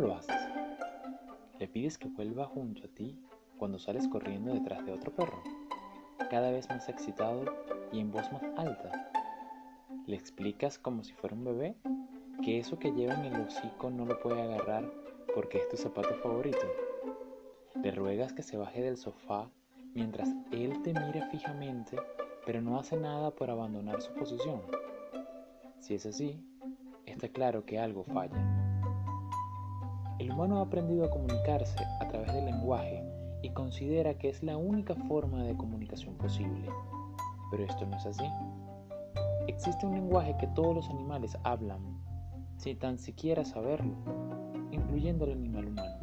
lo haces? Le pides que vuelva junto a ti cuando sales corriendo detrás de otro perro, cada vez más excitado y en voz más alta. Le explicas como si fuera un bebé que eso que lleva en el hocico no lo puede agarrar porque es tu zapato favorito. Le ruegas que se baje del sofá mientras él te mira fijamente, pero no hace nada por abandonar su posición. Si es así, está claro que algo falla. El humano ha aprendido a comunicarse a través del lenguaje y considera que es la única forma de comunicación posible. Pero esto no es así. Existe un lenguaje que todos los animales hablan, sin tan siquiera saberlo, incluyendo el animal humano.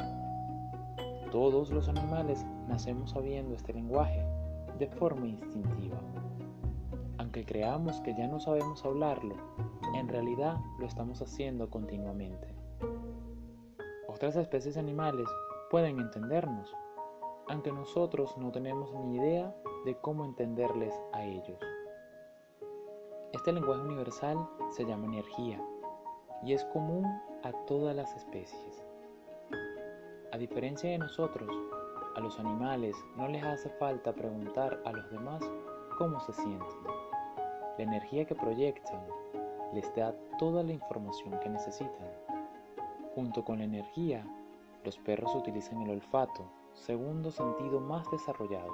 Todos los animales nacemos sabiendo este lenguaje de forma instintiva. Aunque creamos que ya no sabemos hablarlo, en realidad lo estamos haciendo continuamente. Otras especies animales pueden entendernos, aunque nosotros no tenemos ni idea de cómo entenderles a ellos. Este lenguaje universal se llama energía y es común a todas las especies. A diferencia de nosotros, a los animales no les hace falta preguntar a los demás cómo se sienten. La energía que proyectan les da toda la información que necesitan. Junto con la energía, los perros utilizan el olfato, segundo sentido más desarrollado.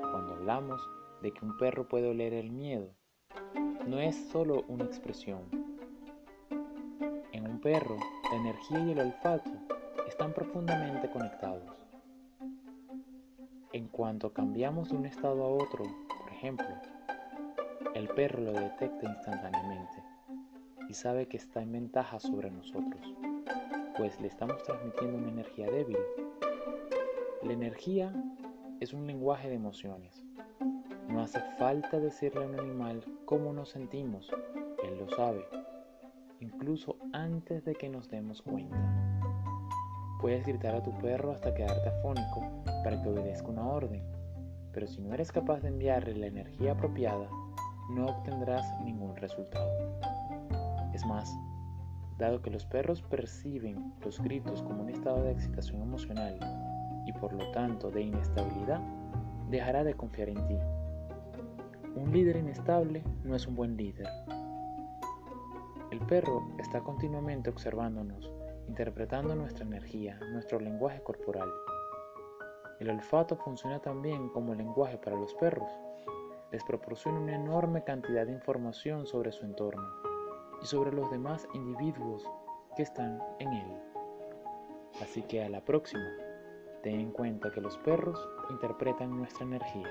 Cuando hablamos de que un perro puede oler el miedo, no es solo una expresión. En un perro, la energía y el olfato están profundamente conectados. En cuanto cambiamos de un estado a otro, por ejemplo, el perro lo detecta instantáneamente y sabe que está en ventaja sobre nosotros, pues le estamos transmitiendo una energía débil. La energía es un lenguaje de emociones. No hace falta decirle a un animal cómo nos sentimos, él lo sabe, incluso antes de que nos demos cuenta. Puedes gritar a tu perro hasta quedarte afónico para que obedezca una orden, pero si no eres capaz de enviarle la energía apropiada, no obtendrás ningún resultado. Es más, dado que los perros perciben los gritos como un estado de excitación emocional y por lo tanto de inestabilidad, dejará de confiar en ti. Un líder inestable no es un buen líder. El perro está continuamente observándonos, interpretando nuestra energía, nuestro lenguaje corporal. El olfato funciona también como lenguaje para los perros les proporciona una enorme cantidad de información sobre su entorno y sobre los demás individuos que están en él. Así que a la próxima, ten en cuenta que los perros interpretan nuestra energía.